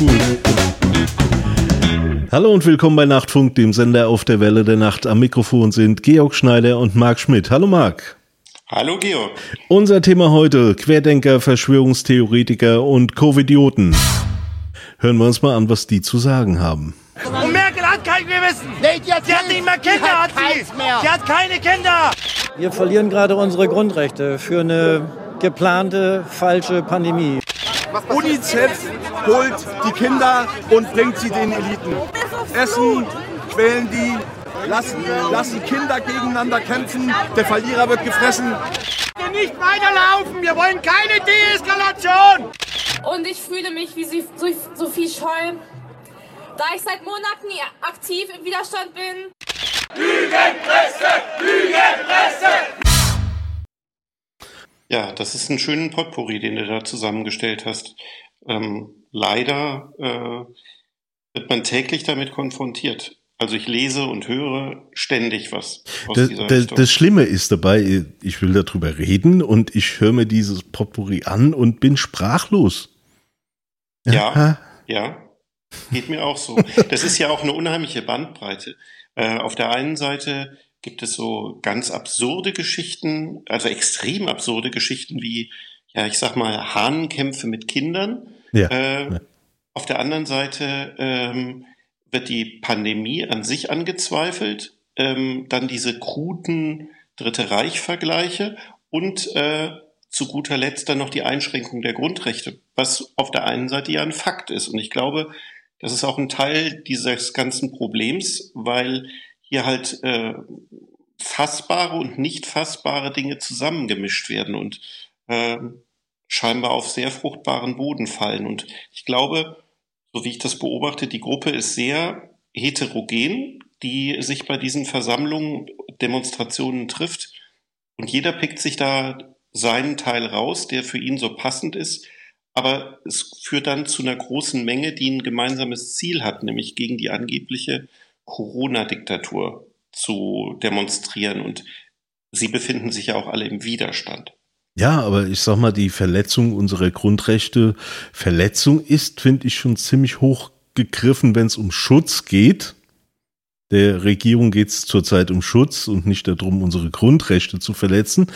cool. Hallo und willkommen bei Nachtfunk, dem Sender auf der Welle der Nacht. Am Mikrofon sind Georg Schneider und Marc Schmidt. Hallo Marc. Hallo Georg. Unser Thema heute: Querdenker, Verschwörungstheoretiker und Covidioten. Hören wir uns mal an, was die zu sagen haben. Und Merkel hat kein Gewissen. Nee, die hat, Die hat nicht mehr Kinder, hat sie. keins mehr. Die hat keine Kinder. Wir verlieren gerade unsere Grundrechte für eine geplante falsche Pandemie. UNICEF holt die Kinder und bringt sie den Eliten. Essen, quälen die, lassen, lassen Kinder gegeneinander kämpfen. Der Verlierer wird gefressen. Wir nicht weiterlaufen. Wir wollen keine Deeskalation. Und ich fühle mich wie Sie- so- Sophie Scholl, da ich seit Monaten aktiv im Widerstand bin. Ja, das ist ein schöner Potpourri, den du da zusammengestellt hast. Ähm, leider äh, wird man täglich damit konfrontiert. Also ich lese und höre ständig was Das, das, das Schlimme ist dabei, ich will darüber reden und ich höre mir dieses Potpourri an und bin sprachlos. Ja. ja, geht mir auch so. Das ist ja auch eine unheimliche Bandbreite. Äh, auf der einen Seite gibt es so ganz absurde Geschichten, also extrem absurde Geschichten wie, ja, ich sag mal, Hahnenkämpfe mit Kindern. Ja. Äh, Ja. Auf der anderen Seite ähm, wird die Pandemie an sich angezweifelt, ähm, dann diese kruden Dritte Reich-Vergleiche und äh, zu guter Letzt dann noch die Einschränkung der Grundrechte, was auf der einen Seite ja ein Fakt ist. Und ich glaube, das ist auch ein Teil dieses ganzen Problems, weil hier halt äh, fassbare und nicht fassbare Dinge zusammengemischt werden und äh, scheinbar auf sehr fruchtbaren Boden fallen. Und ich glaube, so wie ich das beobachte, die Gruppe ist sehr heterogen, die sich bei diesen Versammlungen, Demonstrationen trifft. Und jeder pickt sich da seinen Teil raus, der für ihn so passend ist. Aber es führt dann zu einer großen Menge, die ein gemeinsames Ziel hat, nämlich gegen die angebliche Corona-Diktatur zu demonstrieren. Und sie befinden sich ja auch alle im Widerstand. Ja, aber ich sag mal, die Verletzung unserer Grundrechte, Verletzung ist, finde ich, schon ziemlich hoch gegriffen, wenn es um Schutz geht. Der Regierung geht es zurzeit um Schutz und nicht darum, unsere Grundrechte zu verletzen.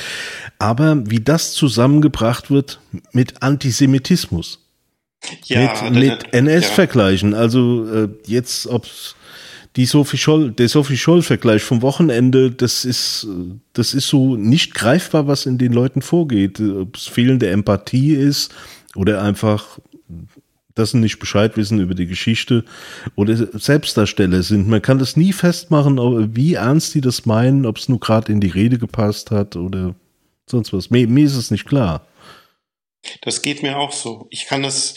Aber wie das zusammengebracht wird mit Antisemitismus, Ja, mit, mit NS-Vergleichen, also äh, jetzt, ob's die Sophie Scholl, der Sophie Scholl-Vergleich vom Wochenende, das ist, das ist so nicht greifbar, was in den Leuten vorgeht. Ob es fehlende Empathie ist oder einfach, dass sie nicht Bescheid wissen über die Geschichte oder Selbstdarsteller sind. Man kann das nie festmachen, wie ernst die das meinen, ob es nur gerade in die Rede gepasst hat oder sonst was. Mir, mir ist es nicht klar. Das geht mir auch so. Ich kann das,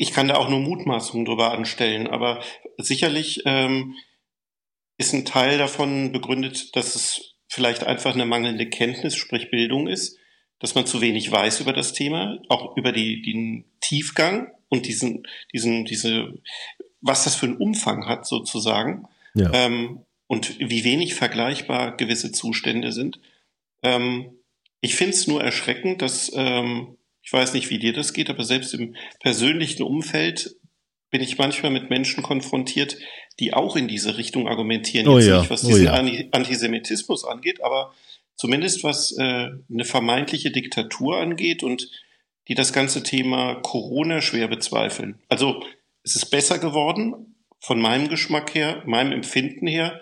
ich kann da auch nur Mutmaßungen drüber anstellen, aber sicherlich ähm, ist ein Teil davon begründet, dass es vielleicht einfach eine mangelnde Kenntnis, sprich Bildung ist, dass man zu wenig weiß über das Thema, auch über die, den Tiefgang und diesen, diesen, diese, was das für einen Umfang hat sozusagen Ja. ähm, und wie wenig vergleichbar gewisse Zustände sind. Ähm, ich finde es nur erschreckend, dass, ähm, ich weiß nicht, wie dir das geht, aber selbst im persönlichen Umfeld bin ich manchmal mit Menschen konfrontiert, die auch in diese Richtung argumentieren. Oh Jetzt ja, nicht, was oh diesen ja. Anti- Antisemitismus angeht, aber zumindest was äh, eine vermeintliche Diktatur angeht und die das ganze Thema Corona schwer bezweifeln. Also es ist besser geworden von meinem Geschmack her, meinem Empfinden her,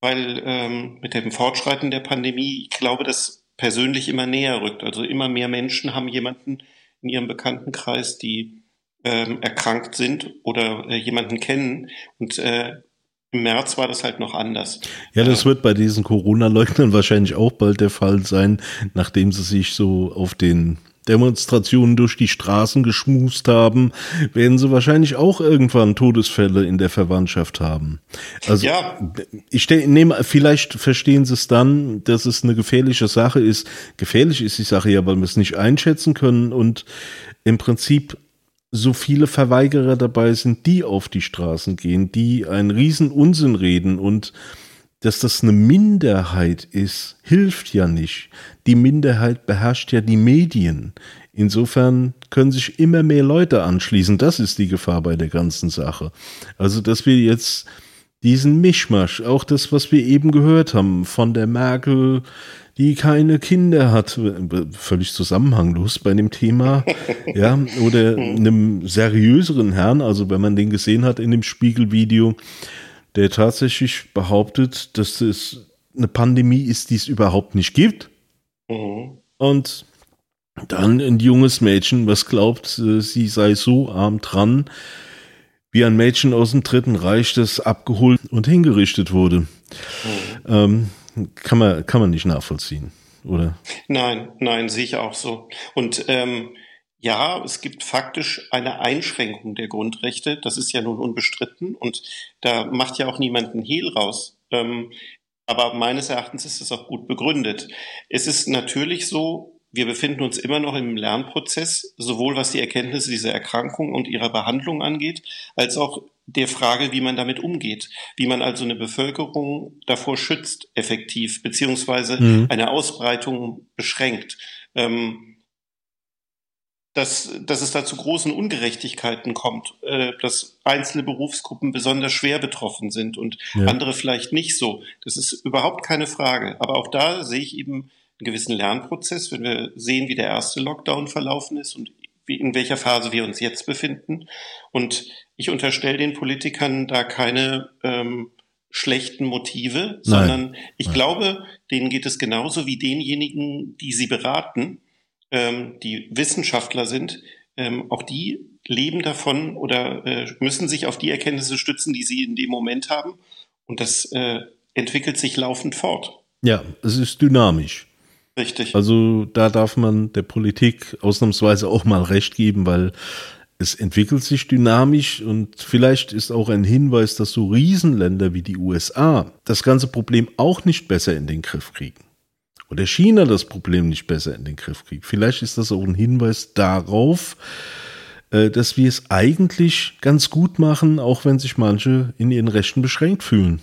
weil ähm, mit dem Fortschreiten der Pandemie, ich glaube, das persönlich immer näher rückt. Also immer mehr Menschen haben jemanden in ihrem Bekanntenkreis, die ähm, erkrankt sind oder äh, jemanden kennen. Und äh, im März war das halt noch anders. Ja, das wird bei diesen Corona-Leugnern wahrscheinlich auch bald der Fall sein, nachdem sie sich so auf den Demonstrationen durch die Straßen geschmust haben, werden sie wahrscheinlich auch irgendwann Todesfälle in der Verwandtschaft haben. Also Ja. ich nehme, vielleicht verstehen sie es dann, dass es eine gefährliche Sache ist. Gefährlich ist die Sache ja, weil wir es nicht einschätzen können und im Prinzip so viele Verweigerer dabei sind, die auf die Straßen gehen, die einen riesen Unsinn reden und dass das eine Minderheit ist, hilft ja nicht. Die Minderheit beherrscht ja die Medien. Insofern können sich immer mehr Leute anschließen. Das ist die Gefahr bei der ganzen Sache. Also, dass wir jetzt diesen Mischmasch, auch das, was wir eben gehört haben, von der Merkel, die keine Kinder hat, völlig zusammenhanglos bei dem Thema, ja, oder einem seriöseren Herrn, also wenn man den gesehen hat in dem Spiegelvideo, der tatsächlich behauptet, dass es eine Pandemie ist, die es überhaupt nicht gibt. Mhm. Und dann ein junges Mädchen, was glaubt, äh, sie sei so arm dran, wie ein Mädchen aus dem Dritten Reich, das abgeholt und hingerichtet wurde. Mhm. Ähm, kann, man, kann man nicht nachvollziehen, oder? Nein, nein, sehe ich auch so. Und ähm, ja, es gibt faktisch eine Einschränkung der Grundrechte. Das ist ja nun unbestritten und da macht ja auch niemand einen Hehl raus. Ähm, aber meines Erachtens ist es auch gut begründet. Es ist natürlich so, wir befinden uns immer noch im Lernprozess, sowohl was die Erkenntnisse dieser Erkrankung und ihrer Behandlung angeht, als auch der Frage, wie man damit umgeht, wie man also eine Bevölkerung davor schützt, effektiv, beziehungsweise mhm. eine Ausbreitung beschränkt. Ähm, dass, dass es da zu großen Ungerechtigkeiten kommt, äh, dass einzelne Berufsgruppen besonders schwer betroffen sind und ja. andere vielleicht nicht so. Das ist überhaupt keine Frage. Aber auch da sehe ich eben einen gewissen Lernprozess, wenn wir sehen, wie der erste Lockdown verlaufen ist und wie, in welcher Phase wir uns jetzt befinden. Und ich unterstelle den Politikern da keine ähm, schlechten Motive, sondern ich Nein. glaube, denen geht es genauso wie denjenigen, die sie beraten ähm, die Wissenschaftler sind, ähm, auch die leben davon oder äh, müssen sich auf die Erkenntnisse stützen, die sie in dem Moment haben. Und das äh, entwickelt sich laufend fort. Ja, es ist dynamisch. Richtig. Also da darf man der Politik ausnahmsweise auch mal recht geben, weil es entwickelt sich dynamisch und vielleicht ist auch ein Hinweis, dass so Riesenländer wie die USA das ganze Problem auch nicht besser in den Griff kriegen oder China das Problem nicht besser in den Griff kriegt. Vielleicht ist das auch ein Hinweis darauf, äh, dass wir es eigentlich ganz gut machen, auch wenn sich manche in ihren Rechten beschränkt fühlen.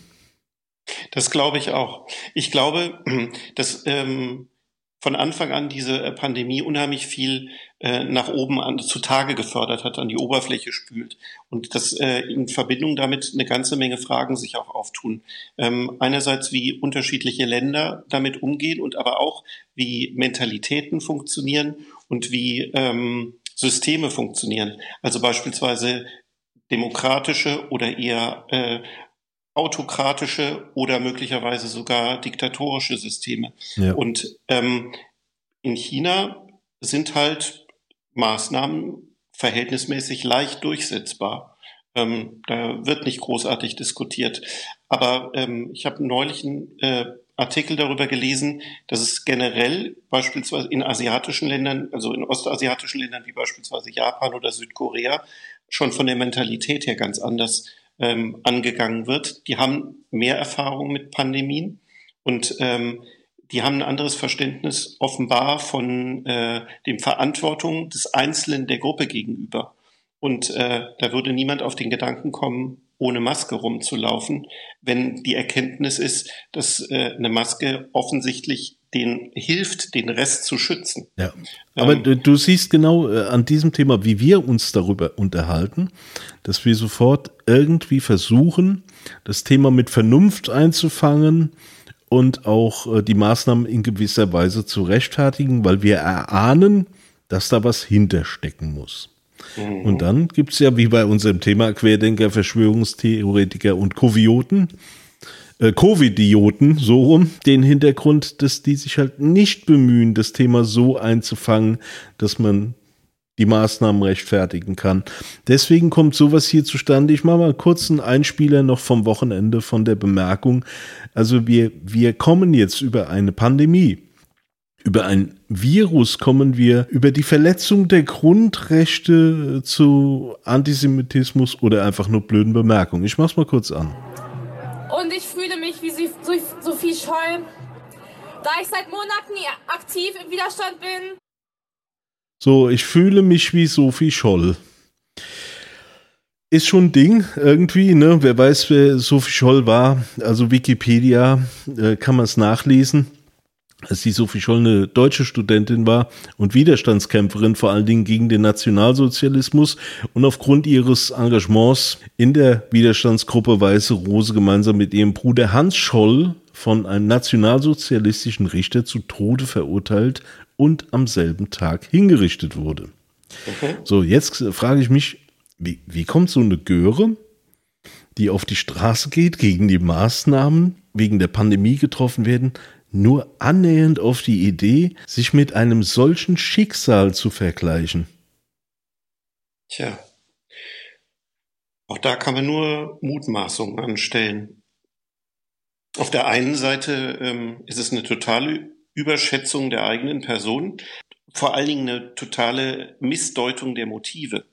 Das glaube ich auch. Ich glaube, dass ähm, von Anfang an diese äh, Pandemie unheimlich viel äh, nach oben an, zutage gefördert hat, an die Oberfläche spült. Und dass äh, in Verbindung damit eine ganze Menge Fragen sich auch auftun. Ähm, einerseits, wie unterschiedliche Länder damit umgehen und aber auch, wie Mentalitäten funktionieren und wie ähm, Systeme funktionieren. Also beispielsweise demokratische oder eher äh, autokratische oder möglicherweise sogar diktatorische Systeme. Ja. Und ähm, in China sind halt Maßnahmen verhältnismäßig leicht durchsetzbar. Ähm, da wird nicht großartig diskutiert. Aber ähm, ich habe neulich einen äh, Artikel darüber gelesen, dass es generell beispielsweise in asiatischen Ländern, also in ostasiatischen Ländern wie beispielsweise Japan oder Südkorea, schon von der Mentalität her ganz anders ähm, angegangen wird. Die haben mehr Erfahrung mit Pandemien und ähm, die haben ein anderes Verständnis offenbar von äh, dem Verantwortung des Einzelnen der Gruppe gegenüber. Und äh, da würde niemand auf den Gedanken kommen, ohne Maske rumzulaufen, wenn die Erkenntnis ist, dass äh, eine Maske offensichtlich den hilft, den Rest zu schützen. Ja. Aber ähm, du siehst genau äh, an diesem Thema, wie wir uns darüber unterhalten, dass wir sofort irgendwie versuchen, das Thema mit Vernunft einzufangen und auch äh, die Maßnahmen in gewisser Weise zu rechtfertigen, weil wir erahnen, dass da was hinterstecken muss. Mhm. Und dann gibt es ja, wie bei unserem Thema Querdenker, Verschwörungstheoretiker und Kovioten, äh, Covidioten, so rum, den Hintergrund, dass die sich halt nicht bemühen, das Thema so einzufangen, dass man die Maßnahmen rechtfertigen kann. Deswegen kommt sowas hier zustande. Ich mache mal kurz einen Einspieler noch vom Wochenende von der Bemerkung. Also wir, wir kommen jetzt über eine Pandemie. Über ein Virus kommen wir über die Verletzung der Grundrechte zu Antisemitismus oder einfach nur blöden Bemerkungen. Ich mach's mal kurz an. Und ich Sophie Scholl, da ich seit Monaten aktiv im Widerstand bin. So, ich fühle mich wie Sophie Scholl. ist schon ein Ding irgendwie, ne? Wer weiß, wer Sophie Scholl war. Also Wikipedia äh, kann man es nachlesen dass die Sophie Scholl eine deutsche Studentin war und Widerstandskämpferin vor allen Dingen gegen den Nationalsozialismus und aufgrund ihres Engagements in der Widerstandsgruppe Weiße Rose gemeinsam mit ihrem Bruder Hans Scholl von einem nationalsozialistischen Richter zu Tode verurteilt und am selben Tag hingerichtet wurde. Okay. So, jetzt frage ich mich, wie, wie kommt so eine Göre, die auf die Straße geht, gegen die Maßnahmen wegen der Pandemie getroffen werden, nur annähernd auf die Idee, sich mit einem solchen Schicksal zu vergleichen. Tja. Auch da kann man nur Mutmaßungen anstellen. Auf der einen Seite ähm, ist es eine totale Überschätzung der eigenen Person, vor allen Dingen eine totale Missdeutung der Motive.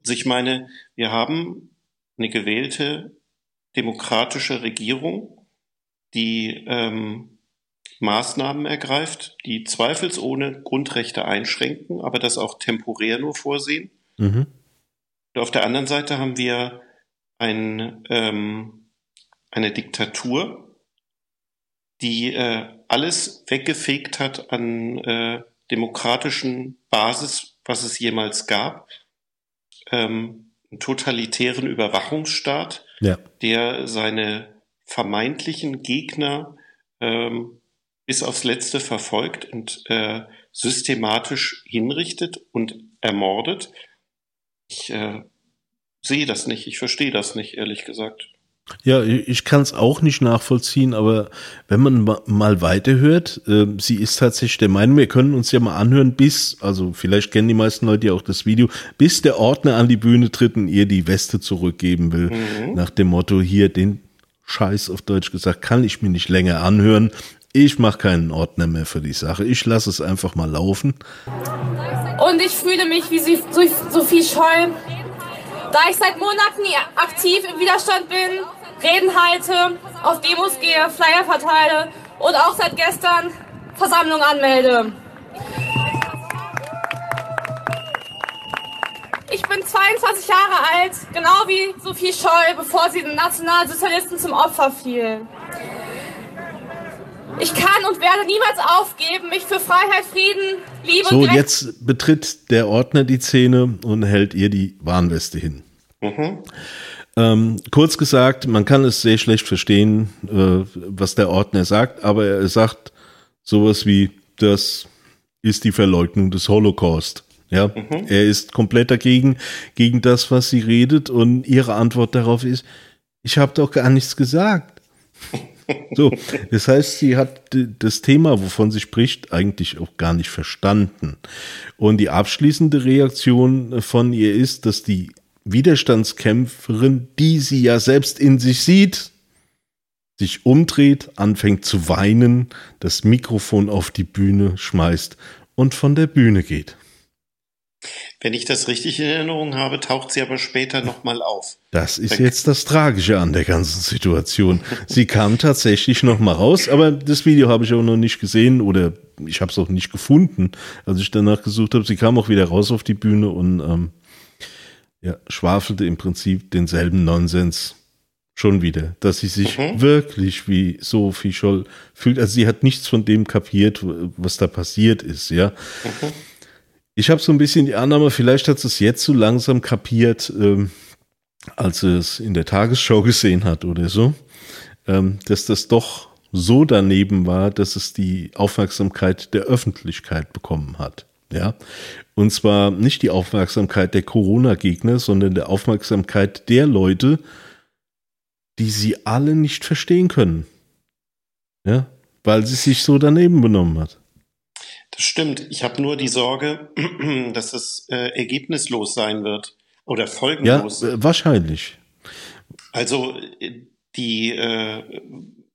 Also ich meine, wir haben eine gewählte demokratische Regierung, die ähm, Maßnahmen ergreift, die zweifelsohne Grundrechte einschränken, aber das auch temporär nur vorsehen. Mhm. Und auf der anderen Seite haben wir ein, ähm, eine Diktatur, die äh, alles weggefegt hat an äh, demokratischen Basis, was es jemals gab. Ähm, einen totalitären Überwachungsstaat, ja. der seine vermeintlichen Gegner ähm, bis aufs Letzte verfolgt und äh, systematisch hinrichtet und ermordet. Ich äh, sehe das nicht, ich verstehe das nicht, ehrlich gesagt. Ja, ich kann es auch nicht nachvollziehen, aber wenn man mal weiterhört, äh, sie ist tatsächlich der Meinung, wir können uns ja mal anhören, bis, also vielleicht kennen die meisten Leute ja auch das Video, bis der Ordner an die Bühne tritt und ihr die Weste zurückgeben will. Mhm. Nach dem Motto, hier den Scheiß auf Deutsch gesagt, kann ich mir nicht länger anhören. Ich mache keinen Ordner mehr für die Sache. Ich lasse es einfach mal laufen. Und ich fühle mich wie Sophie Scholl, da ich seit Monaten aktiv im Widerstand bin, Reden halte, auf Demos gehe, Flyer verteile und auch seit gestern Versammlung anmelde. Ich bin 22 Jahre alt, genau wie Sophie Scholl, bevor sie den Nationalsozialisten zum Opfer fiel. Ich kann und werde niemals aufgeben, mich für Freiheit, Frieden, Liebe so, und So, jetzt betritt der Ordner die Szene und hält ihr die Warnweste hin. Mhm. Ähm, kurz gesagt, man kann es sehr schlecht verstehen, äh, was der Ordner sagt, aber er sagt sowas wie, das ist die Verleugnung des Holocaust. Ja, mhm. er ist komplett dagegen, gegen das, was sie redet und ihre Antwort darauf ist, ich habe doch gar nichts gesagt. So, das heißt, sie hat das Thema, wovon sie spricht, eigentlich auch gar nicht verstanden. Und die abschließende Reaktion von ihr ist, dass die Widerstandskämpferin, die sie ja selbst in sich sieht, sich umdreht, anfängt zu weinen, das Mikrofon auf die Bühne schmeißt und von der Bühne geht. Wenn ich das richtig in Erinnerung habe, taucht sie aber später nochmal auf. Das ist jetzt das Tragische an der ganzen Situation. Sie kam tatsächlich nochmal raus, aber das Video habe ich auch noch nicht gesehen oder ich habe es auch nicht gefunden, als ich danach gesucht habe. Sie kam auch wieder raus auf die Bühne und ähm, ja, schwafelte im Prinzip denselben Nonsens schon wieder, dass sie sich mhm. wirklich wie Sophie Scholl fühlt. Also sie hat nichts von dem kapiert, was da passiert ist, ja. Mhm. Ich habe so ein bisschen die Annahme, vielleicht hat es jetzt so langsam kapiert, ähm, als es in der Tagesschau gesehen hat oder so, ähm, dass das doch so daneben war, dass es die Aufmerksamkeit der Öffentlichkeit bekommen hat. Ja, und zwar nicht die Aufmerksamkeit der Corona-Gegner, sondern der Aufmerksamkeit der Leute, die sie alle nicht verstehen können. Ja, weil sie sich so daneben benommen hat. Das stimmt. Ich habe nur die Sorge, dass es äh, ergebnislos sein wird oder folgenlos. Ja, äh, wahrscheinlich. Also äh, die äh,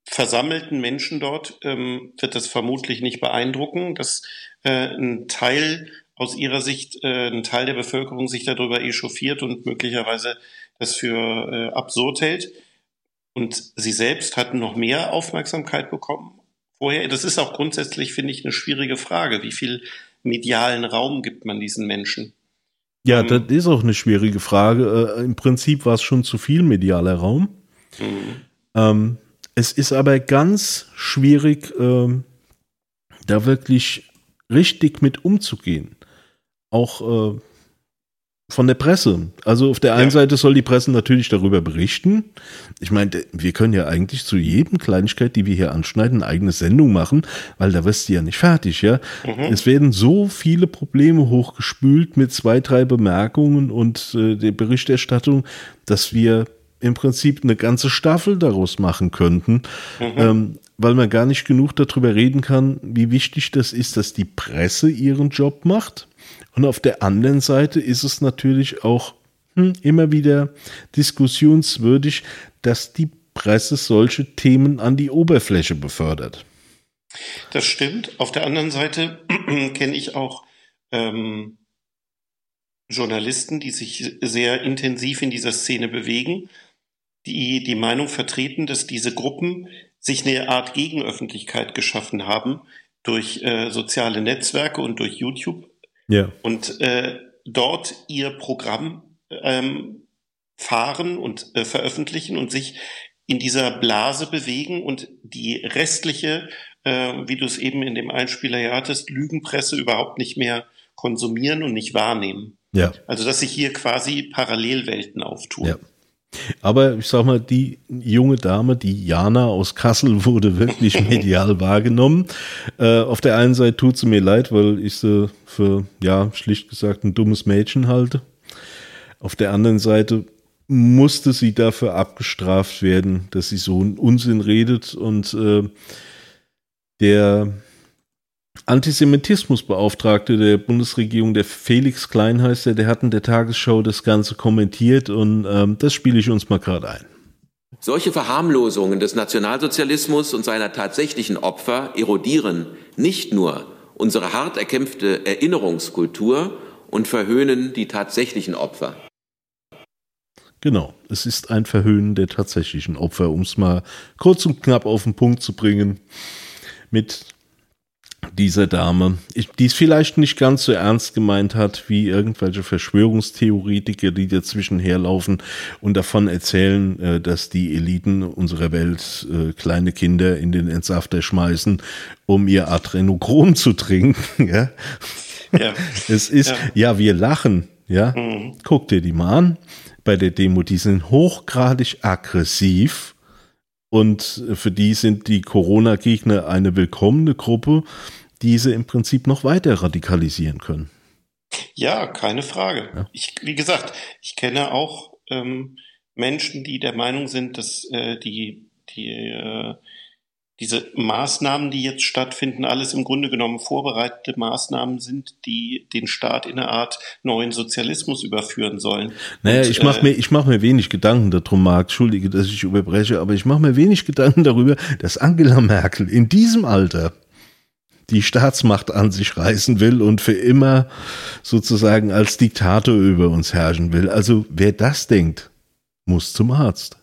versammelten Menschen dort ähm, wird das vermutlich nicht beeindrucken, dass äh, ein Teil aus ihrer Sicht, äh, ein Teil der Bevölkerung sich darüber echauffiert und möglicherweise das für äh, absurd hält. Und sie selbst hatten noch mehr Aufmerksamkeit bekommen vorher? Das ist auch grundsätzlich, finde ich, eine schwierige Frage. Wie viel medialen Raum gibt man diesen Menschen? Ja, ähm, das ist auch eine schwierige Frage. Äh, Im Prinzip war es schon zu viel medialer Raum. Mhm. Ähm, es ist aber ganz schwierig, ähm, da wirklich richtig mit umzugehen. Auch äh, von der Presse. Also auf der einen ja. Seite soll die Presse natürlich darüber berichten. Ich meine, wir können ja eigentlich zu jedem Kleinigkeit, die wir hier anschneiden, eine eigene Sendung machen, weil da wirst du ja nicht fertig, ja. Mhm. Es werden so viele Probleme hochgespült mit zwei, drei Bemerkungen und äh, der Berichterstattung, dass wir im Prinzip eine ganze Staffel daraus machen könnten, mhm. ähm, weil man gar nicht genug darüber reden kann, wie wichtig das ist, dass die Presse ihren Job macht und auf der anderen Seite ist es natürlich auch hm, immer wieder diskussionswürdig, dass die Presse solche Themen an die Oberfläche befördert. Das stimmt. Auf der anderen Seite kenne ich auch ähm, Journalisten, die sich sehr intensiv in dieser Szene bewegen, die die Meinung vertreten, dass diese Gruppen sich eine Art Gegenöffentlichkeit geschaffen haben durch äh, soziale Netzwerke und durch YouTube ja. Und äh, dort ihr Programm ähm, fahren und äh, veröffentlichen und sich in dieser Blase bewegen und die restliche, äh, wie du es eben in dem Einspieler ja hattest, Lügenpresse überhaupt nicht mehr konsumieren und nicht wahrnehmen. Ja. Also dass sich hier quasi Parallelwelten auftun. Ja. Aber ich sag mal, die junge Dame, die Jana aus Kassel, wurde wirklich medial wahrgenommen. Äh, auf der einen Seite tut sie mir leid, weil ich sie für, ja, schlicht gesagt, ein dummes Mädchen halte. Auf der anderen Seite musste sie dafür abgestraft werden, dass sie so einen Unsinn redet und äh, der Antisemitismusbeauftragte der Bundesregierung, der Felix Klein heißt der, der hat in der Tagesschau das Ganze kommentiert und ähm, das spiele ich uns mal gerade ein. Solche Verharmlosungen des Nationalsozialismus und seiner tatsächlichen Opfer erodieren nicht nur unsere hart erkämpfte Erinnerungskultur und verhöhnen die tatsächlichen Opfer. Genau, es ist ein Verhöhnen der tatsächlichen Opfer, um es mal kurz und knapp auf den Punkt zu bringen. Mit dieser Dame, die es vielleicht nicht ganz so ernst gemeint hat, wie irgendwelche Verschwörungstheoretiker, die dazwischen herlaufen und davon erzählen, äh, dass die Eliten unserer Welt äh, kleine Kinder in den Entsafter schmeißen, um ihr Adrenochrom zu trinken. Ja? ja. Es ist, ja. ja, wir lachen. Ja, mhm. guck dir die mal an. Bei der Demo, die sind hochgradig aggressiv und für die sind die Corona-Gegner eine willkommene Gruppe, die sie im Prinzip noch weiter radikalisieren können. Ja, keine Frage. Ja. Ich, wie gesagt, ich kenne auch ähm, Menschen, die der Meinung sind, dass äh, die, die äh, diese Maßnahmen, die jetzt stattfinden, alles im Grunde genommen vorbereitete Maßnahmen sind, die den Staat in eine Art neuen Sozialismus überführen sollen. Naja, Und, ich mache äh, mir, ich mach mir wenig Gedanken darum, Marc, entschuldige, dass ich überbreche, aber ich mache mir wenig Gedanken darüber, dass Angela Merkel in diesem Alter die Staatsmacht an sich reißen will und für immer sozusagen als Diktator über uns herrschen will. Also wer das denkt, muss zum Arzt.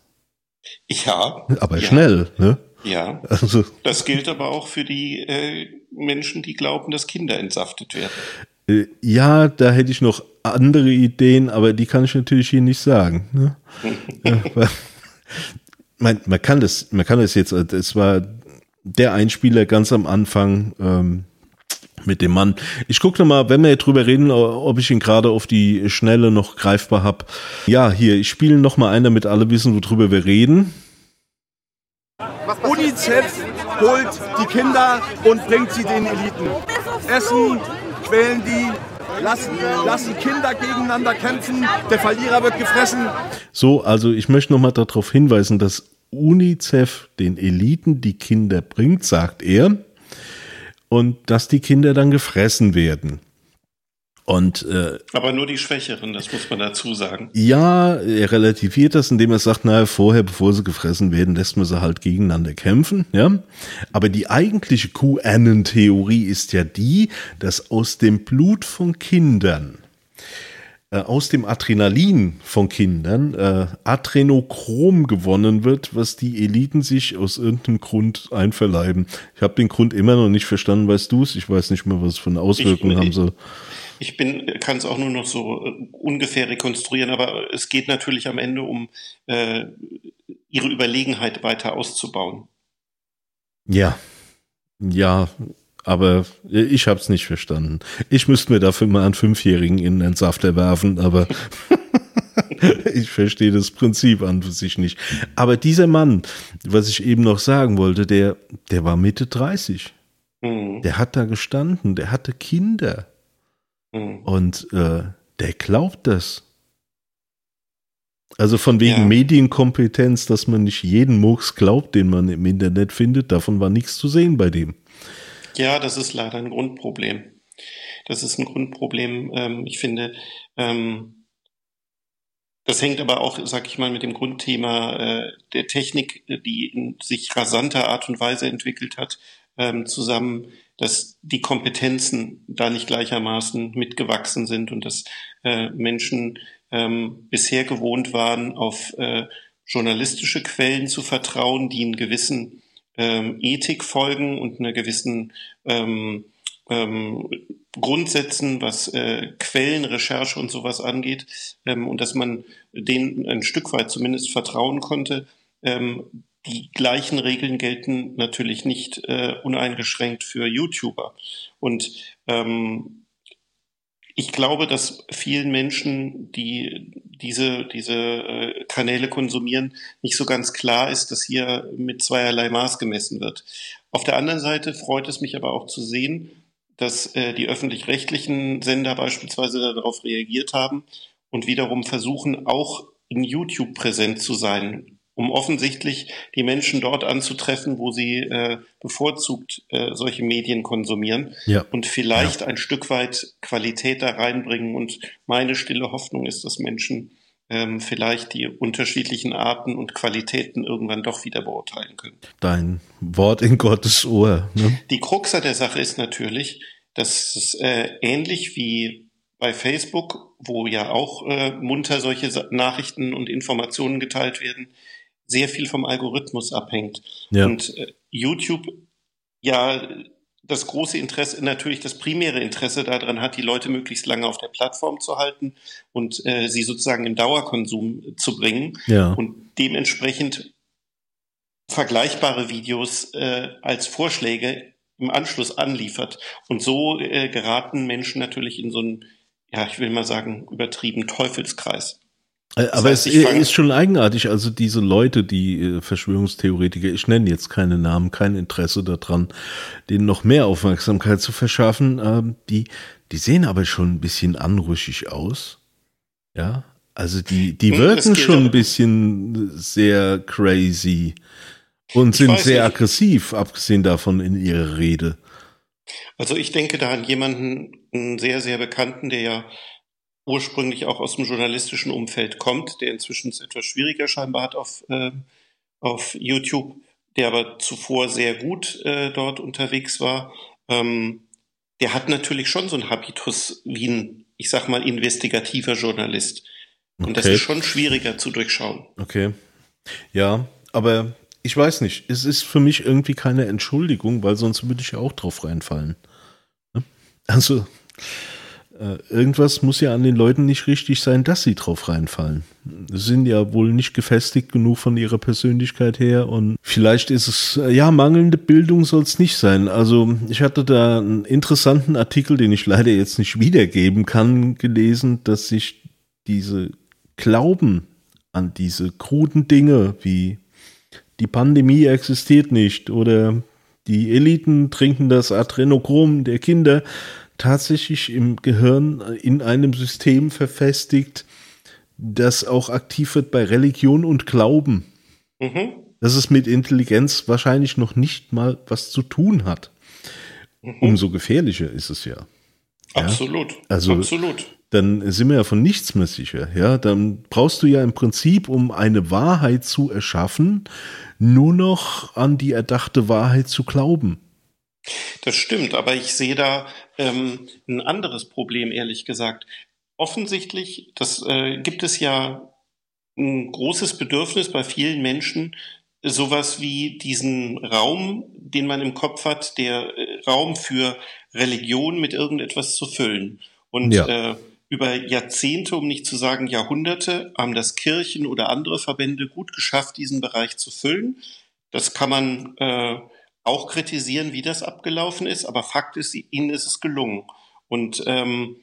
Ja. Aber ja. schnell, ne? Ja, also, das gilt aber auch für die äh, Menschen, die glauben, dass Kinder entsaftet werden. Äh, ja, da hätte ich noch andere Ideen, aber die kann ich natürlich hier nicht sagen. Ne? ja, weil, man, man, kann das, man kann das jetzt, es war der Einspieler ganz am Anfang ähm, mit dem Mann. Ich gucke mal, wenn wir drüber reden, ob ich ihn gerade auf die Schnelle noch greifbar habe. Ja, hier, ich spiele noch mal ein, damit alle wissen, worüber wir reden. UNICEF holt die Kinder und bringt sie den Eliten. Essen, quälen die, lassen, lassen Kinder gegeneinander kämpfen, der Verlierer wird gefressen. So, also ich möchte nochmal darauf hinweisen, dass UNICEF den Eliten die Kinder bringt, sagt er, und dass die Kinder dann gefressen werden. Und, äh, Aber nur die Schwächeren, das muss man dazu sagen. Ja, er relativiert das, indem er sagt, naja, vorher, bevor sie gefressen werden, lässt man sie halt gegeneinander kämpfen, ja. Aber die eigentliche QAnon-Theorie ist ja die, dass aus dem Blut von Kindern, äh, aus dem Adrenalin von Kindern, äh, Adrenochrom gewonnen wird, was die Eliten sich aus irgendeinem Grund einverleiben. Ich habe den Grund immer noch nicht verstanden, weißt du es? Ich weiß nicht mehr, was es für eine Auswirkung haben soll. Ich bin, kann es auch nur noch so äh, ungefähr rekonstruieren, aber es geht natürlich am Ende um äh, ihre Überlegenheit weiter auszubauen. Ja, ja, aber ich habe es nicht verstanden. Ich müsste mir dafür mal einen Fünfjährigen in den Safter werfen, aber ich verstehe das Prinzip an sich nicht. Aber dieser Mann, was ich eben noch sagen wollte, der, der war Mitte 30. Mhm. Der hat da gestanden, der hatte Kinder. Mhm. Und äh, der glaubt das. Also von wegen ja. Medienkompetenz, dass man nicht jeden Murks glaubt, den man im Internet findet, davon war nichts zu sehen bei dem. Ja, das ist leider ein Grundproblem. Das ist ein Grundproblem. Ähm, ich finde, ähm, das hängt aber auch, sag ich mal, mit dem Grundthema äh, der Technik, die in sich rasanter Art und Weise entwickelt hat, ähm, zusammen, dass die Kompetenzen da nicht gleichermaßen mitgewachsen sind und dass äh, Menschen ähm, bisher gewohnt waren, auf äh, journalistische Quellen zu vertrauen, die einen gewissen ähm, Ethik folgen und einer gewissen ähm, ähm, Grundsätzen, was äh, Quellenrecherche und sowas angeht, ähm, und dass man denen ein Stück weit zumindest vertrauen konnte. Ähm, die gleichen Regeln gelten natürlich nicht äh, uneingeschränkt für YouTuber. Und ähm, ich glaube, dass vielen Menschen, die diese, diese äh, Kanäle konsumieren, nicht so ganz klar ist, dass hier mit zweierlei Maß gemessen wird. Auf der anderen Seite freut es mich aber auch zu sehen, dass äh, die öffentlich-rechtlichen Sender beispielsweise darauf reagiert haben und wiederum versuchen, auch in YouTube präsent zu sein um offensichtlich die Menschen dort anzutreffen, wo sie äh, bevorzugt äh, solche Medien konsumieren ja. und vielleicht ja. ein Stück weit Qualität da reinbringen. Und meine stille Hoffnung ist, dass Menschen ähm, vielleicht die unterschiedlichen Arten und Qualitäten irgendwann doch wieder beurteilen können. Dein Wort in Gottes Ohr. Ne? Die Krux der Sache ist natürlich, dass es äh, ähnlich wie bei Facebook, wo ja auch äh, munter solche Nachrichten und Informationen geteilt werden, sehr viel vom Algorithmus abhängt. Ja. Und äh, YouTube ja das große Interesse, natürlich das primäre Interesse daran hat, die Leute möglichst lange auf der Plattform zu halten und äh, sie sozusagen im Dauerkonsum zu bringen ja. und dementsprechend vergleichbare Videos äh, als Vorschläge im Anschluss anliefert. Und so äh, geraten Menschen natürlich in so einen, ja, ich will mal sagen, übertrieben Teufelskreis. Äh, aber heißt, es ist schon eigenartig, also diese Leute, die äh, Verschwörungstheoretiker, ich nenne jetzt keine Namen, kein Interesse daran, denen noch mehr Aufmerksamkeit zu verschaffen, ähm, die, die sehen aber schon ein bisschen anrüchig aus. Ja, also die, die hm, wirken schon ein bisschen sehr crazy und sind sehr nicht. aggressiv, abgesehen davon in ihrer Rede. Also ich denke da an jemanden, einen sehr, sehr bekannten, der ja ursprünglich auch aus dem journalistischen Umfeld kommt, der inzwischen es etwas schwieriger scheinbar hat auf, äh, auf YouTube, der aber zuvor sehr gut äh, dort unterwegs war. Ähm, der hat natürlich schon so einen Habitus wie ein, ich sag mal, investigativer Journalist. Und okay. das ist schon schwieriger zu durchschauen. Okay. Ja, aber ich weiß nicht. Es ist für mich irgendwie keine Entschuldigung, weil sonst würde ich ja auch drauf reinfallen. Ne? Also, äh, irgendwas muss ja an den Leuten nicht richtig sein, dass sie drauf reinfallen. Sie sind ja wohl nicht gefestigt genug von ihrer Persönlichkeit her und vielleicht ist es, äh, ja, mangelnde Bildung soll es nicht sein. Also ich hatte da einen interessanten Artikel, den ich leider jetzt nicht wiedergeben kann, gelesen, dass sich diese Glauben an diese kruden Dinge wie die Pandemie existiert nicht oder die Eliten trinken das Adrenochrom der Kinder, tatsächlich im Gehirn in einem System verfestigt, das auch aktiv wird bei Religion und Glauben. Mhm. Dass es mit Intelligenz wahrscheinlich noch nicht mal was zu tun hat. Mhm. Umso gefährlicher ist es ja. Absolut. Ja? Also, Absolut. Dann sind wir ja von nichts mehr sicher. Ja, dann brauchst du ja im Prinzip, um eine Wahrheit zu erschaffen, nur noch an die erdachte Wahrheit zu glauben. Das stimmt, aber ich sehe da ähm, ein anderes Problem, ehrlich gesagt. Offensichtlich, das äh, gibt es ja ein großes Bedürfnis bei vielen Menschen, sowas wie diesen Raum, den man im Kopf hat, der äh, Raum für Religion mit irgendetwas zu füllen. Und ja. äh, über Jahrzehnte, um nicht zu sagen Jahrhunderte, haben das Kirchen oder andere Verbände gut geschafft, diesen Bereich zu füllen. Das kann man äh, auch kritisieren, wie das abgelaufen ist, aber Fakt ist, ihnen ist es gelungen. Und ähm,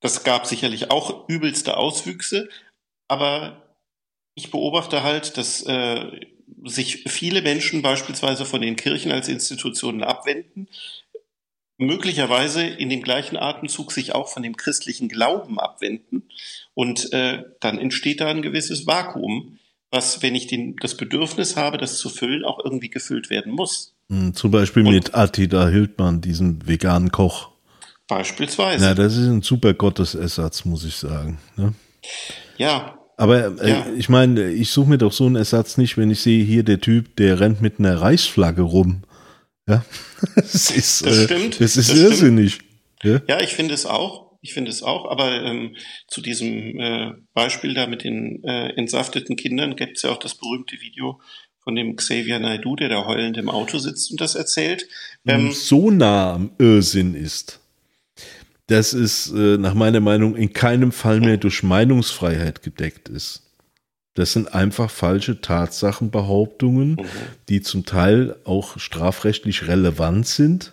das gab sicherlich auch übelste Auswüchse, aber ich beobachte halt, dass äh, sich viele Menschen beispielsweise von den Kirchen als Institutionen abwenden, möglicherweise in dem gleichen Atemzug sich auch von dem christlichen Glauben abwenden und äh, dann entsteht da ein gewisses Vakuum, was, wenn ich den, das Bedürfnis habe, das zu füllen, auch irgendwie gefüllt werden muss. Hm, zum Beispiel und, mit Attila Hildmann, diesem veganen Koch. Beispielsweise. Ja, das ist ein super Gottesersatz, muss ich sagen. Ne? Ja. Aber äh, ja. ich meine, ich suche mir doch so einen Ersatz nicht, wenn ich sehe, hier der Typ, der rennt mit einer Reichsflagge rum. Ja, das ist, das stimmt. Äh, das ist das irrsinnig. Ja? ja, ich finde es auch. Ich finde es auch, aber ähm, zu diesem äh, Beispiel da mit den äh, entsafteten Kindern gibt es ja auch das berühmte Video von dem Xavier Naidu, der da heulend im Auto sitzt und das erzählt. Ähm, so nah am Irrsinn ist dass es äh, nach meiner Meinung in keinem Fall mehr durch Meinungsfreiheit gedeckt ist. Das sind einfach falsche Tatsachenbehauptungen, mhm. die zum Teil auch strafrechtlich relevant sind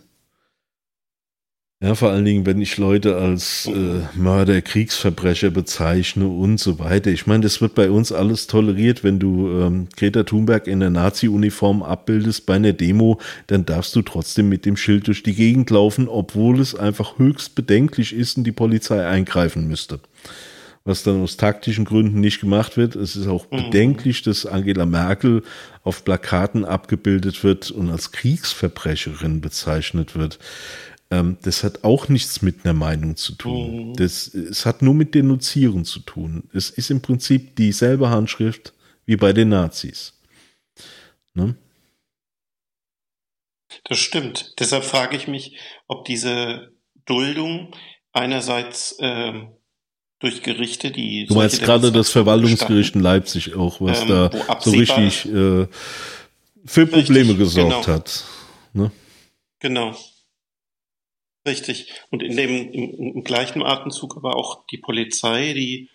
ja, vor allen Dingen, wenn ich Leute als äh, Mörder, Kriegsverbrecher bezeichne und so weiter. Ich meine, das wird bei uns alles toleriert. Wenn du ähm, Greta Thunberg in der Nazi-Uniform abbildest bei einer Demo, dann darfst du trotzdem mit dem Schild durch die Gegend laufen, obwohl es einfach höchst bedenklich ist und die Polizei eingreifen müsste. Was dann aus taktischen Gründen nicht gemacht wird. Es ist auch mhm. bedenklich, dass Angela Merkel auf Plakaten abgebildet wird und als Kriegsverbrecherin bezeichnet wird. Ähm, das hat auch nichts mit einer Meinung zu tun. Mhm. Das, es hat nur mit Denunzieren zu tun. Es ist im Prinzip dieselbe Handschrift wie bei den Nazis. Ne? Das stimmt. Deshalb frage ich mich, ob diese Duldung einerseits ähm, durch Gerichte, die. Du meinst gerade das Verwaltungsgericht in Leipzig auch, was ähm, da so richtig äh, für Probleme richtig, gesorgt genau. hat. Ne? Genau. Richtig. Und in dem im, im gleichen Atemzug aber auch die Polizei, die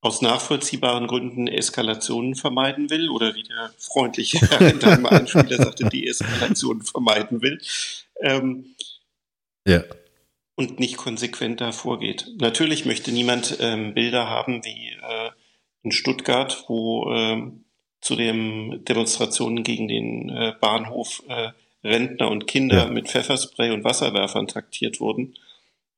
aus nachvollziehbaren Gründen Eskalationen vermeiden will oder wie der freundliche Einspieler sagte, die Eskalationen vermeiden will. Ähm, ja. Und nicht konsequent da vorgeht. Natürlich möchte niemand ähm, Bilder haben wie äh, in Stuttgart, wo äh, zu den Demonstrationen gegen den äh, Bahnhof äh, Rentner und Kinder ja. mit Pfefferspray und Wasserwerfern taktiert wurden.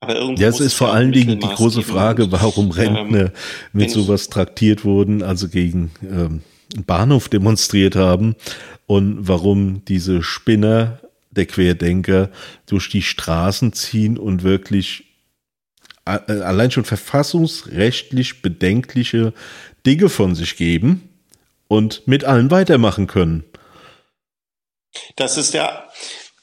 Aber irgendwie ja, es ist vor allen Dingen die große Frage, warum Rentner ähm, mit sowas traktiert wurden, also gegen ähm, Bahnhof demonstriert haben und warum diese Spinner der Querdenker durch die Straßen ziehen und wirklich äh, allein schon verfassungsrechtlich bedenkliche Dinge von sich geben und mit allen weitermachen können. Das ist der,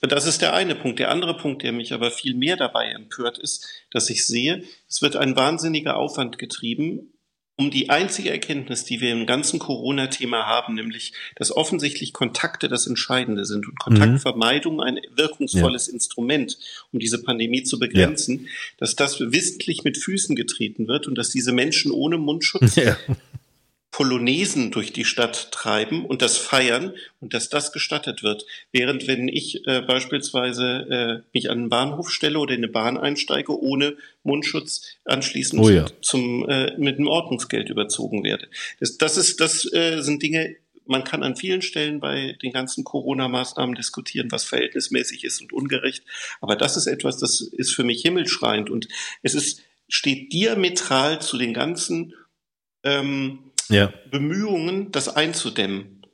das ist der eine Punkt. Der andere Punkt, der mich aber viel mehr dabei empört, ist, dass ich sehe, es wird ein wahnsinniger Aufwand getrieben, um die einzige Erkenntnis, die wir im ganzen Corona-Thema haben, nämlich, dass offensichtlich Kontakte das Entscheidende sind und Kontaktvermeidung ein wirkungsvolles ja. Instrument, um diese Pandemie zu begrenzen, ja. dass das wissentlich mit Füßen getreten wird und dass diese Menschen ohne Mundschutz ja. Polonaisen durch die Stadt treiben und das feiern und dass das gestattet wird. Während wenn ich äh, beispielsweise äh, mich an einen Bahnhof stelle oder in eine Bahn einsteige, ohne Mundschutz anschließend oh ja. zum äh, mit einem Ordnungsgeld überzogen werde. Das, das ist, das äh, sind Dinge, man kann an vielen Stellen bei den ganzen Corona-Maßnahmen diskutieren, was verhältnismäßig ist und ungerecht. Aber das ist etwas, das ist für mich himmelschreiend und es ist, steht diametral zu den ganzen ähm, ja. Bemühungen, das einzudämmen,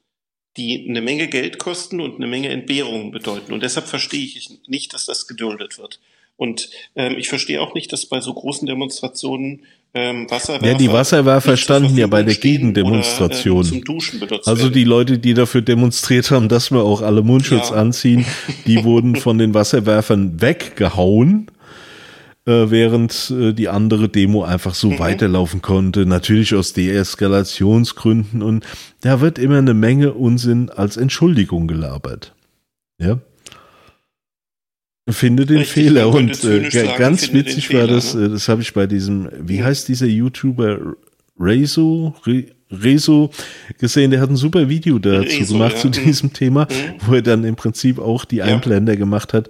die eine Menge Geld kosten und eine Menge Entbehrungen bedeuten. Und deshalb verstehe ich nicht, dass das geduldet wird. Und ähm, ich verstehe auch nicht, dass bei so großen Demonstrationen ähm, Wasserwerfer. Ja, die Wasserwerfer standen ja bei der Gegendemonstration. Oder, äh, zum Duschen benutzt also werden. die Leute, die dafür demonstriert haben, dass wir auch alle Mundschutz ja. anziehen, die wurden von den Wasserwerfern weggehauen äh, während äh, die andere Demo einfach so mhm. weiterlaufen konnte. Natürlich aus Deeskalationsgründen und da wird immer eine Menge Unsinn als Entschuldigung gelabert. Ja. Finde den Richtig, Fehler. Und äh, sagen, ganz witzig war Fehler, das, ne? äh, das habe ich bei diesem, wie heißt dieser YouTuber Rezo? Re Rezo gesehen, der hat ein super Video dazu Rezo, gemacht ja. zu Mhm. diesem Thema, wo er dann im Prinzip auch die Einblender gemacht hat,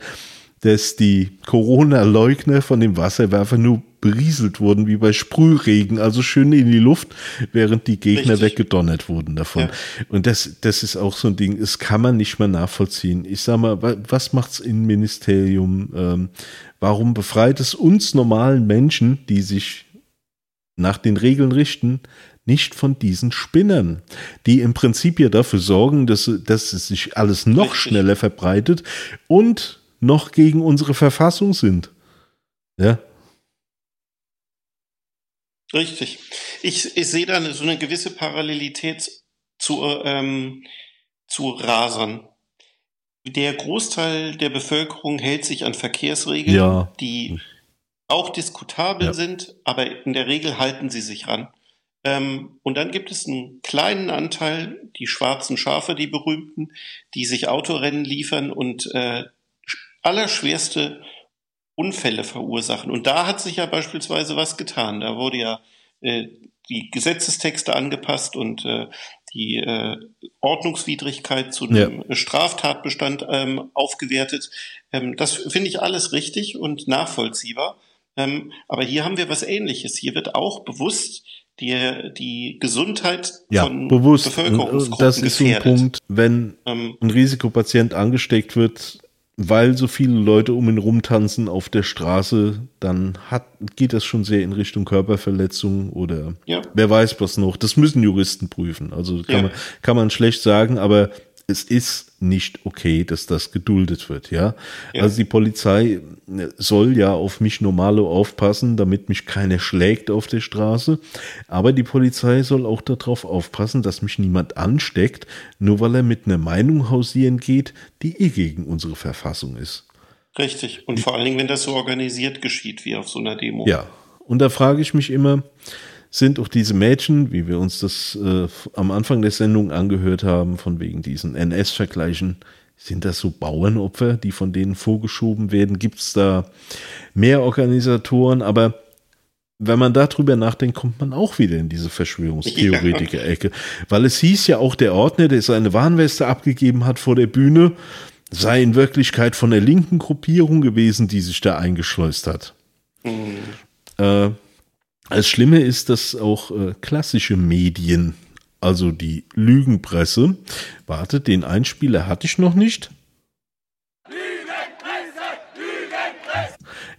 dass die Corona-Leugner von dem Wasserwerfer nur berieselt wurden, wie bei Sprühregen, also schön in die Luft, während die Gegner Richtig. weggedonnert wurden davon. Ja. Und das, das ist auch so ein Ding, es kann man nicht mehr nachvollziehen. Ich sag mal, wa- was macht's Innenministerium? Ähm, warum befreit es uns normalen Menschen, die sich nach den Regeln richten, nicht von diesen Spinnern, die im Prinzip ja dafür sorgen, dass, dass es sich alles noch Richtig. schneller verbreitet und noch gegen unsere Verfassung sind. Ja, Richtig. Ich, ich sehe da eine, so eine gewisse Parallelität zu, ähm, zu Rasern. Der Großteil der Bevölkerung hält sich an Verkehrsregeln, Ja. die auch diskutabel Ja. sind, aber in der Regel halten sie sich ran. Ähm, und dann gibt es einen kleinen Anteil, die schwarzen Schafe, die berühmten, die sich Autorennen liefern und äh, allerschwerste Unfälle verursachen. Und da hat sich ja beispielsweise was getan. Da wurde ja äh, die Gesetzestexte angepasst und äh, die äh, Ordnungswidrigkeit zu einem Straftatbestand ähm, aufgewertet. Ähm, das finde ich alles richtig und nachvollziehbar. Ähm, aber hier haben wir was Ähnliches. Hier wird auch bewusst die, die Gesundheit ja, von bewusst. Bevölkerungsgruppen das ist so ein gefährdet. Punkt, wenn Ähm, ein Risikopatient angesteckt wird, weil so viele Leute um ihn rumtanzen auf der Straße, dann hat, geht das schon sehr in Richtung Körperverletzung oder Ja. wer weiß was noch. Das müssen Juristen prüfen. Also kann, Ja. man, kann man schlecht sagen, aber es ist nicht okay, dass das geduldet wird, ja. Ja. Also die Polizei soll ja auf mich normalo aufpassen, damit mich keiner schlägt auf der Straße. Aber die Polizei soll auch darauf aufpassen, dass mich niemand ansteckt, nur weil er mit einer Meinung hausieren geht, die eh gegen unsere Verfassung ist. richtig. Und vor allen Dingen, wenn das so organisiert geschieht wie auf so einer Demo. Ja, und da frage ich mich immer, sind auch diese Mädchen, wie wir uns das äh, am Anfang der Sendung angehört haben, von wegen diesen NS-Vergleichen, sind das so Bauernopfer, die von denen vorgeschoben werden? Gibt es da mehr Organisatoren? Aber wenn man darüber nachdenkt, kommt man auch wieder in diese Verschwörungstheoretiker-Ecke. Weil es hieß ja auch, der Ordner, der seine Warnweste abgegeben hat vor der Bühne, sei in Wirklichkeit von der linken Gruppierung gewesen, die sich da eingeschleust hat. Äh, das Schlimme ist, dass auch äh, klassische Medien, also die Lügenpresse, warte, den Einspieler hatte ich noch nicht.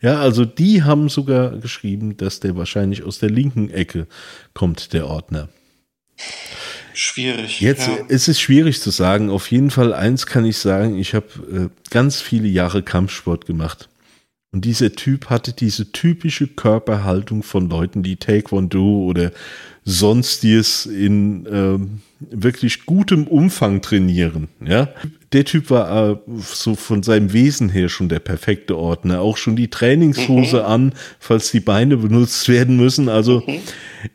Ja, also die haben sogar geschrieben, dass der wahrscheinlich aus der linken Ecke kommt, der Ordner. Schwierig. Jetzt ja. es ist schwierig zu sagen. Auf jeden Fall eins kann ich sagen, ich habe äh, ganz viele Jahre Kampfsport gemacht. Und dieser Typ hatte diese typische Körperhaltung von Leuten, die Taekwondo oder sonstiges in ähm, wirklich gutem Umfang trainieren. Ja, der Typ war äh, so von seinem Wesen her schon der perfekte Ordner. Auch schon die Trainingshose an, falls die Beine benutzt werden müssen. Also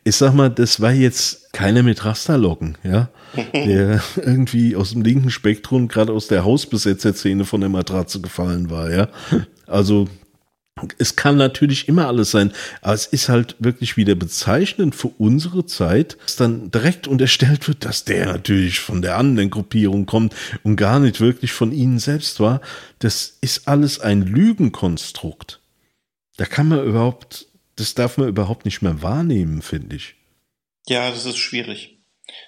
ich sag mal, das war jetzt keiner mit Rasterlocken, ja, der irgendwie aus dem linken Spektrum gerade aus der Hausbesetzerszene von der Matratze gefallen war, ja. Also es kann natürlich immer alles sein, aber es ist halt wirklich wieder bezeichnend für unsere Zeit, dass dann direkt unterstellt wird, dass der natürlich von der anderen Gruppierung kommt und gar nicht wirklich von ihnen selbst war. Das ist alles ein Lügenkonstrukt. Da kann man überhaupt, das darf man überhaupt nicht mehr wahrnehmen, finde ich. Ja, das ist schwierig.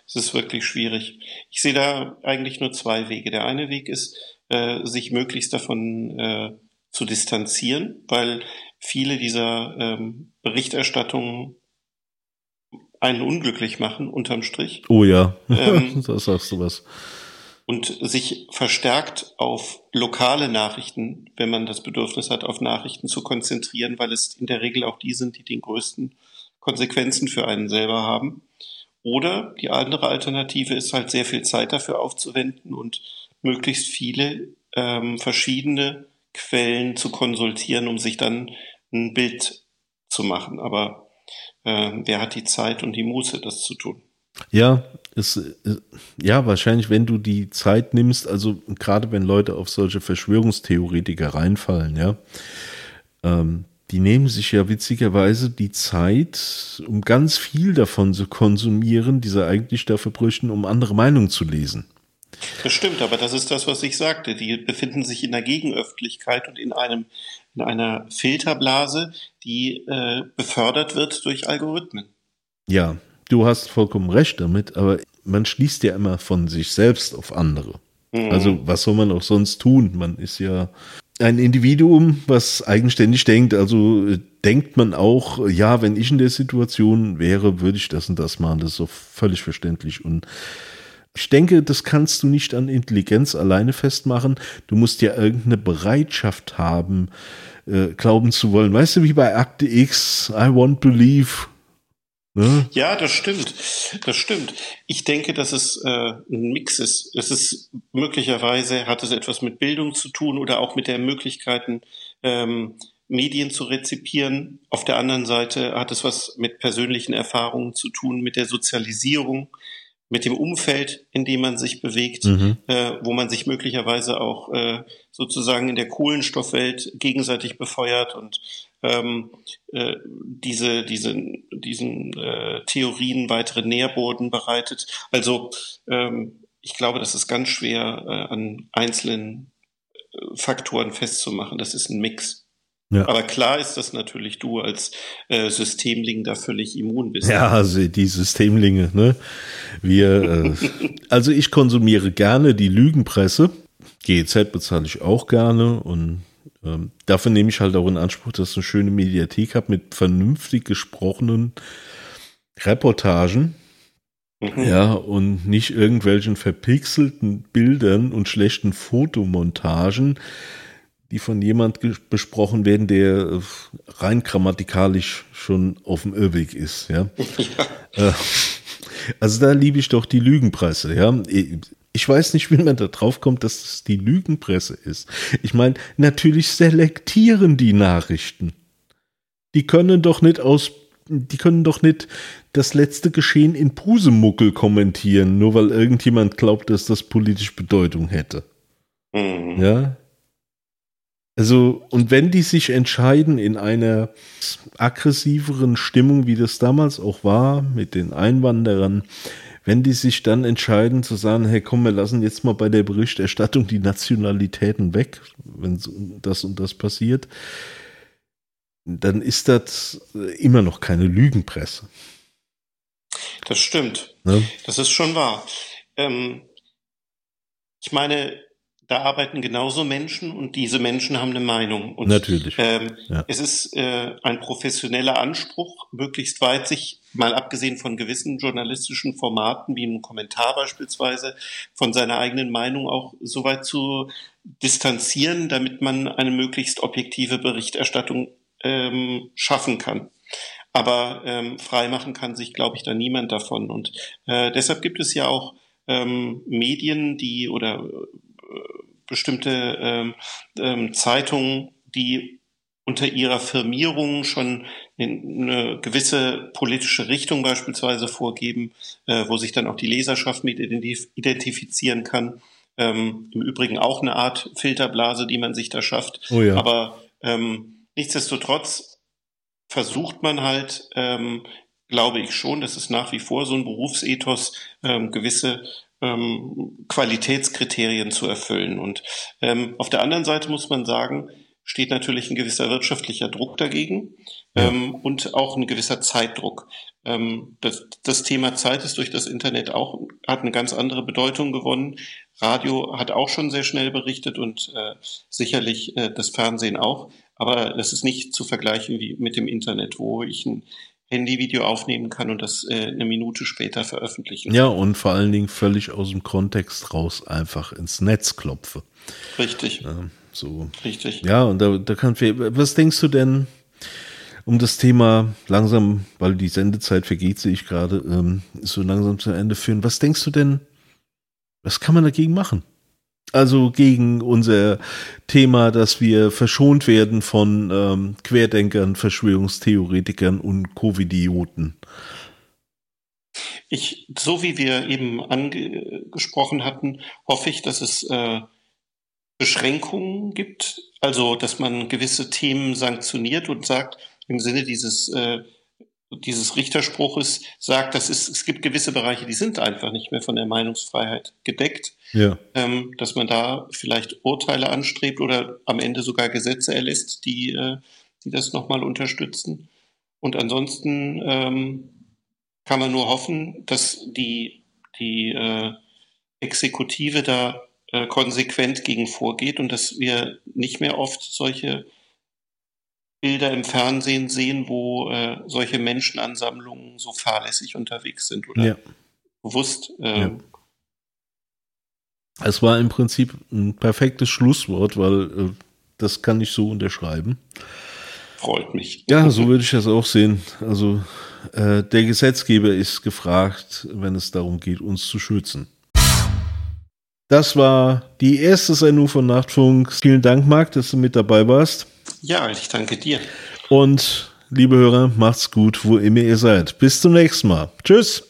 Es ist wirklich schwierig. Ich sehe da eigentlich nur zwei Wege. Der eine Weg ist, äh, sich möglichst davon äh, zu distanzieren, weil viele dieser ähm, Berichterstattungen einen unglücklich machen, unterm Strich. Oh ja, Ähm, da sagst du was. und sich verstärkt auf lokale Nachrichten, wenn man das Bedürfnis hat, auf Nachrichten zu konzentrieren, weil es in der Regel auch die sind, die den größten Konsequenzen für einen selber haben. Oder die andere Alternative ist halt sehr viel Zeit dafür aufzuwenden und möglichst viele ähm, verschiedene Quellen zu konsultieren, um sich dann ein Bild zu machen. Aber äh, wer hat die Zeit und die Muße, das zu tun? Ja, es, ja, wahrscheinlich, wenn du die Zeit nimmst, also gerade wenn Leute auf solche Verschwörungstheoretiker reinfallen, ja, ähm, die nehmen sich ja witzigerweise die Zeit, um ganz viel davon zu konsumieren, die sie eigentlich dafür bräuchten, um andere Meinungen zu lesen. Das stimmt, aber das ist das, was ich sagte. Die befinden sich in der Gegenöffentlichkeit und in einem in einer Filterblase, die äh, befördert wird durch Algorithmen. Ja, du hast vollkommen recht damit, aber man schließt ja immer von sich selbst auf andere. Mhm. Also was soll man auch sonst tun? Man ist ja ein Individuum, was eigenständig denkt. Also äh, denkt man auch, ja, wenn ich in der Situation wäre, würde ich das und das machen. Das ist so völlig verständlich. Und ich denke, das kannst du nicht an Intelligenz alleine festmachen. Du musst ja irgendeine Bereitschaft haben, äh, glauben zu wollen. Weißt du, wie bei Akte X, I want to leave. Ne? Ja, das stimmt. Das stimmt. Ich denke, dass es äh, ein Mix ist. Es ist möglicherweise hat es etwas mit Bildung zu tun oder auch mit der Möglichkeiten, ähm, Medien zu rezipieren. Auf der anderen Seite hat es was mit persönlichen Erfahrungen zu tun, mit der Sozialisierung mit dem Umfeld, in dem man sich bewegt, mhm. äh, wo man sich möglicherweise auch äh, sozusagen in der Kohlenstoffwelt gegenseitig befeuert und ähm, äh, diese, diese, diesen äh, Theorien weitere Nährboden bereitet. Also ähm, ich glaube, das ist ganz schwer äh, an einzelnen äh, Faktoren festzumachen. Das ist ein Mix. Ja. Aber klar ist, dass natürlich du als äh, Systemling da völlig immun bist. Ja, also die Systemlinge, ne? Wir, äh, also ich konsumiere gerne die Lügenpresse. GEZ bezahle ich auch gerne und ähm, dafür nehme ich halt auch in Anspruch, dass ich eine schöne Mediathek habe mit vernünftig gesprochenen Reportagen. Mhm. Ja, und nicht irgendwelchen verpixelten Bildern und schlechten Fotomontagen, die von jemand besprochen werden, der äh, rein grammatikalisch schon auf dem Irrweg ist, ja. ja. Äh, also da liebe ich doch die Lügenpresse, ja. Ich weiß nicht, wie man da drauf kommt, dass es die Lügenpresse ist. Ich meine, natürlich selektieren die Nachrichten. Die können doch nicht aus, die können doch nicht das letzte Geschehen in Pusemuckel kommentieren, nur weil irgendjemand glaubt, dass das politisch Bedeutung hätte. Mhm. Ja, also, und wenn die sich entscheiden in einer aggressiveren Stimmung, wie das damals auch war mit den Einwanderern, wenn die sich dann entscheiden zu sagen, hey komm, wir lassen jetzt mal bei der Berichterstattung die Nationalitäten weg, wenn das und das passiert, dann ist das immer noch keine Lügenpresse. Das stimmt. Ne? Das ist schon wahr. Ähm, ich meine, da arbeiten genauso Menschen und diese Menschen haben eine Meinung. Und, Natürlich. Ähm, ja. Es ist äh, ein professioneller Anspruch, möglichst weit sich, mal abgesehen von gewissen journalistischen Formaten, wie einem Kommentar beispielsweise, von seiner eigenen Meinung auch so weit zu distanzieren, damit man eine möglichst objektive Berichterstattung ähm, schaffen kann. Aber ähm, freimachen kann sich, glaube ich, da niemand davon. Und äh, deshalb gibt es ja auch ähm, Medien, die oder bestimmte ähm, ähm, Zeitungen, die unter ihrer Firmierung schon eine gewisse politische Richtung beispielsweise vorgeben, äh, wo sich dann auch die Leserschaft mit identifizieren kann. Ähm, Im Übrigen auch eine Art Filterblase, die man sich da schafft. Oh ja. Aber ähm, nichtsdestotrotz versucht man halt, ähm, glaube ich schon, das ist nach wie vor so ein Berufsethos, ähm, gewisse ähm, Qualitätskriterien zu erfüllen. Und ähm, auf der anderen Seite muss man sagen, steht natürlich ein gewisser wirtschaftlicher Druck dagegen ähm, und auch ein gewisser Zeitdruck. Ähm, das, das Thema Zeit ist durch das Internet auch, hat eine ganz andere Bedeutung gewonnen. Radio hat auch schon sehr schnell berichtet und äh, sicherlich äh, das Fernsehen auch. Aber das ist nicht zu vergleichen wie mit dem Internet, wo ich ein Handyvideo aufnehmen kann und das äh, eine Minute später veröffentlichen. Ja, und vor allen Dingen völlig aus dem Kontext raus einfach ins Netz klopfe. Richtig. Ja, so. Richtig. Ja, und da, da kann was denkst du denn um das Thema langsam, weil die Sendezeit vergeht, sehe ich gerade, ähm, so langsam zu Ende führen. Was denkst du denn, was kann man dagegen machen? Also gegen unser Thema, dass wir verschont werden von ähm, Querdenkern, Verschwörungstheoretikern und Covidioten. ich, so wie wir eben angesprochen hatten, hoffe ich, dass es äh, Beschränkungen gibt, also dass man gewisse Themen sanktioniert und sagt, im Sinne dieses, äh, dieses Richterspruches sagt, dass es, es gibt gewisse Bereiche, die sind einfach nicht mehr von der Meinungsfreiheit gedeckt. Ja. Ähm, dass man da vielleicht Urteile anstrebt oder am Ende sogar Gesetze erlässt, die, äh, die das nochmal unterstützen. Und ansonsten ähm, kann man nur hoffen, dass die, die äh, Exekutive da äh, konsequent gegen vorgeht und dass wir nicht mehr oft solche Bilder im Fernsehen sehen, wo äh, solche Menschenansammlungen so fahrlässig unterwegs sind oder ja. bewusst. Äh, ja. Es war im Prinzip ein perfektes Schlusswort, weil äh, das kann ich so unterschreiben. Freut mich. Ja, so würde ich das auch sehen. Also äh, der Gesetzgeber ist gefragt, wenn es darum geht, uns zu schützen. Das war die erste Sendung von Nachtfunk. Vielen Dank, Marc, dass du mit dabei warst. Ja, ich danke dir. Und liebe Hörer, macht's gut, wo immer ihr seid. Bis zum nächsten Mal. Tschüss.